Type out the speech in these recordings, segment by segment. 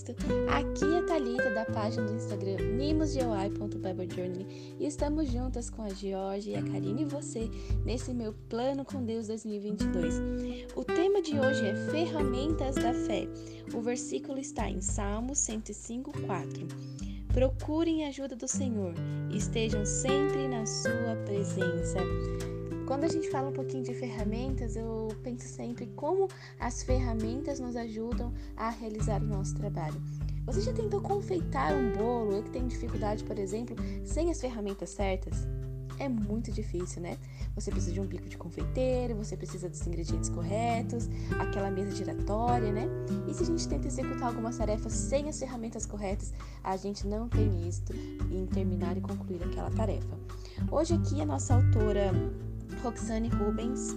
Cristo. Aqui é a Thalita da página do Instagram mimosjoy.biblejourney e estamos juntas com a Georgia e a Karine e você nesse meu plano com Deus 2022. O tema de hoje é ferramentas da fé. O versículo está em Salmos 105:4. Procurem a ajuda do Senhor estejam sempre na sua presença. Quando a gente fala um pouquinho de ferramentas, eu penso sempre como as ferramentas nos ajudam a realizar o nosso trabalho. Você já tentou confeitar um bolo? Eu que tenho dificuldade, por exemplo, sem as ferramentas certas? É muito difícil, né? Você precisa de um bico de confeiteiro, você precisa dos ingredientes corretos, aquela mesa giratória, né? E se a gente tenta executar algumas tarefas sem as ferramentas corretas, a gente não tem êxito em terminar e concluir aquela tarefa. Hoje aqui a nossa autora Roxane Rubens,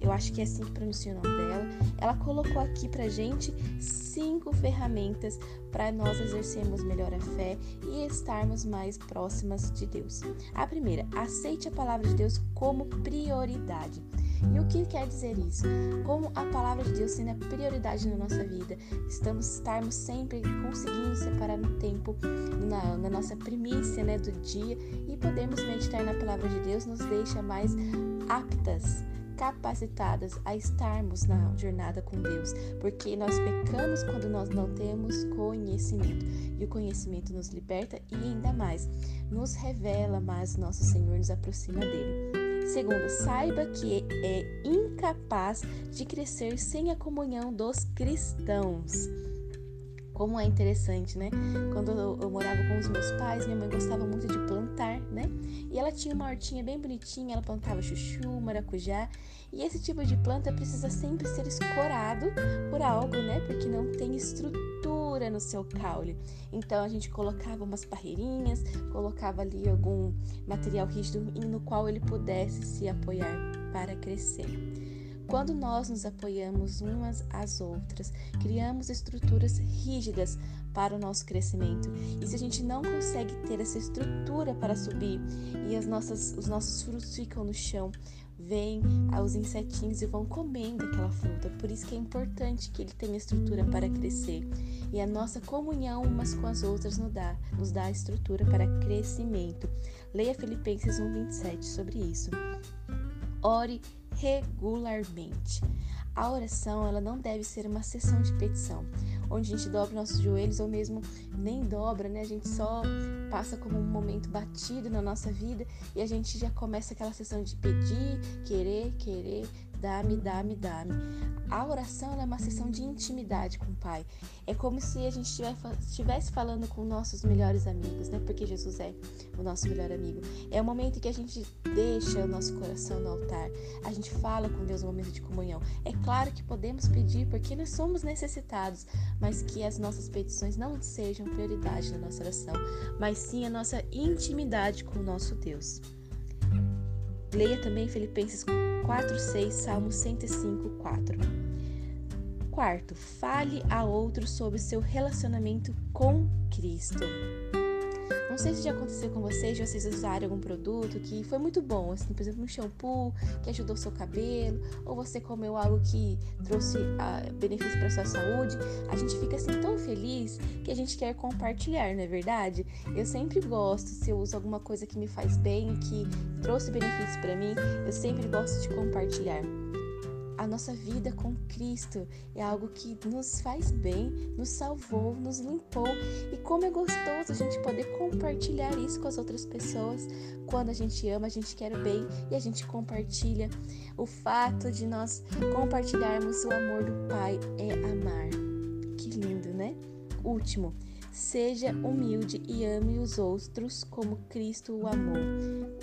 eu acho que é assim que pronuncia o nome dela, ela colocou aqui pra gente cinco ferramentas para nós exercermos melhor a fé e estarmos mais próximas de Deus. A primeira, aceite a palavra de Deus como prioridade. E o que quer dizer isso? Como a palavra de Deus sendo a prioridade na nossa vida, estamos estarmos sempre conseguindo separar um tempo na, na nossa primícia né, do dia e podemos meditar na palavra de Deus nos deixa mais aptas capacitadas a estarmos na jornada com Deus, porque nós pecamos quando nós não temos conhecimento, e o conhecimento nos liberta e ainda mais nos revela mais nosso Senhor, nos aproxima dele. Segundo, saiba que é incapaz de crescer sem a comunhão dos cristãos. Como é interessante, né? Quando eu, eu, morava com os meus pais, minha mãe gostava muito de plantar, né? E ela tinha uma hortinha bem bonitinha, ela plantava chuchu, maracujá. E esse tipo de planta precisa sempre ser escorado por algo, né? Porque não tem estrutura no seu caule. Então a gente colocava umas parreirinhas, colocava ali algum material rígido no qual ele pudesse se apoiar para crescer. Quando nós nos apoiamos umas às outras, criamos estruturas rígidas para o nosso crescimento. E se a gente não consegue ter essa estrutura para subir e as nossas, os nossos frutos ficam no chão, vêm os insetinhos e vão comendo aquela fruta. Por isso que é importante que ele tenha estrutura para crescer. E a nossa comunhão umas com as outras nos dá, nos dá estrutura para crescimento. Leia Filipenses 1:27 sobre isso. Ore regularmente. A oração ela não deve ser uma sessão de petição, onde a gente dobra nossos joelhos ou mesmo nem dobra, né? A gente só passa como um momento batido na nossa vida e a gente já começa aquela sessão de pedir, querer, querer, dá-me, dá-me, dá-me. A oração é uma sessão de intimidade com o Pai. É como se a gente estivesse falando com nossos melhores amigos, né? Porque Jesus é o nosso melhor amigo. É o momento que a gente deixa o nosso coração no altar. A gente fala com Deus no momento de comunhão. É claro que podemos pedir porque nós somos necessitados, mas que as nossas petições não sejam prioridade na nossa oração, mas sim a nossa intimidade com o nosso Deus. Leia também Filipenses 4, 6, Salmo 105, 4. Quarto, fale a outro sobre seu relacionamento com Cristo. Não sei se já aconteceu com vocês, de vocês usarem algum produto que foi muito bom, assim, por exemplo, um shampoo que ajudou seu cabelo, ou você comeu algo que trouxe uh, benefício para sua saúde. A gente fica assim tão feliz que a gente quer compartilhar, não é verdade? Eu sempre gosto, se eu uso alguma coisa que me faz bem, que trouxe benefícios para mim, eu sempre gosto de compartilhar a nossa vida com Cristo é algo que nos faz bem, nos salvou, nos limpou. E como é gostoso a gente poder compartilhar isso com as outras pessoas. Quando a gente ama, a gente quer o bem e a gente compartilha. O fato de nós compartilharmos o amor do Pai é amar. Que lindo, né? Último. Seja humilde e ame os outros como Cristo o amou.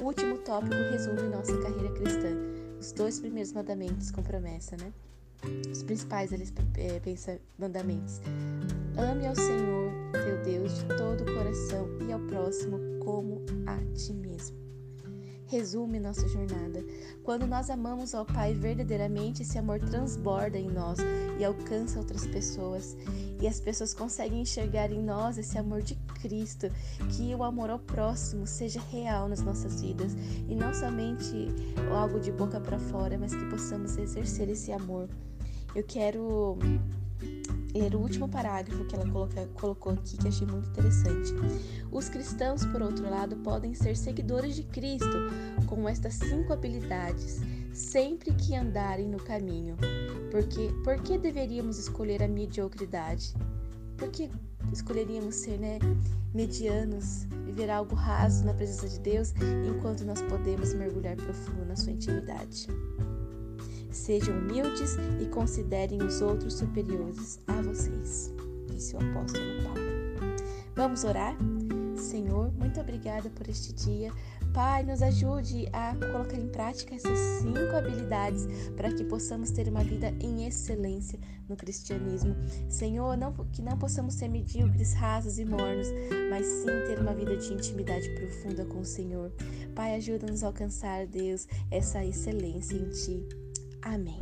O último tópico resume nossa carreira cristã os dois primeiros mandamentos com promessa, né? Os principais eles é, pensa mandamentos. Ame ao Senhor, teu Deus, de todo o coração e ao próximo como a ti mesmo resume nossa jornada. Quando nós amamos ao Pai verdadeiramente, esse amor transborda em nós e alcança outras pessoas. E as pessoas conseguem enxergar em nós esse amor de Cristo, que o amor ao próximo seja real nas nossas vidas e não somente algo de boca para fora, mas que possamos exercer esse amor. Eu quero ler o último parágrafo que ela coloca, colocou aqui, que achei muito interessante. Os cristãos, por outro lado, podem ser seguidores de Cristo com estas cinco habilidades, sempre que andarem no caminho. Porque, por que deveríamos escolher a mediocridade? Por que escolheríamos ser né, medianos, viver algo raso na presença de Deus, enquanto nós podemos mergulhar profundo na sua intimidade? Sejam humildes e considerem os outros superiores a vocês, disse o apóstolo Paulo. Vamos orar? Senhor, muito obrigada por este dia. Pai, nos ajude a colocar em prática essas cinco habilidades para que possamos ter uma vida em excelência no cristianismo. Senhor, não, que não possamos ser medíocres, rasos e mornos, mas sim ter uma vida de intimidade profunda com o Senhor. Pai, ajuda-nos a alcançar, Deus, essa excelência em Ti. Amém.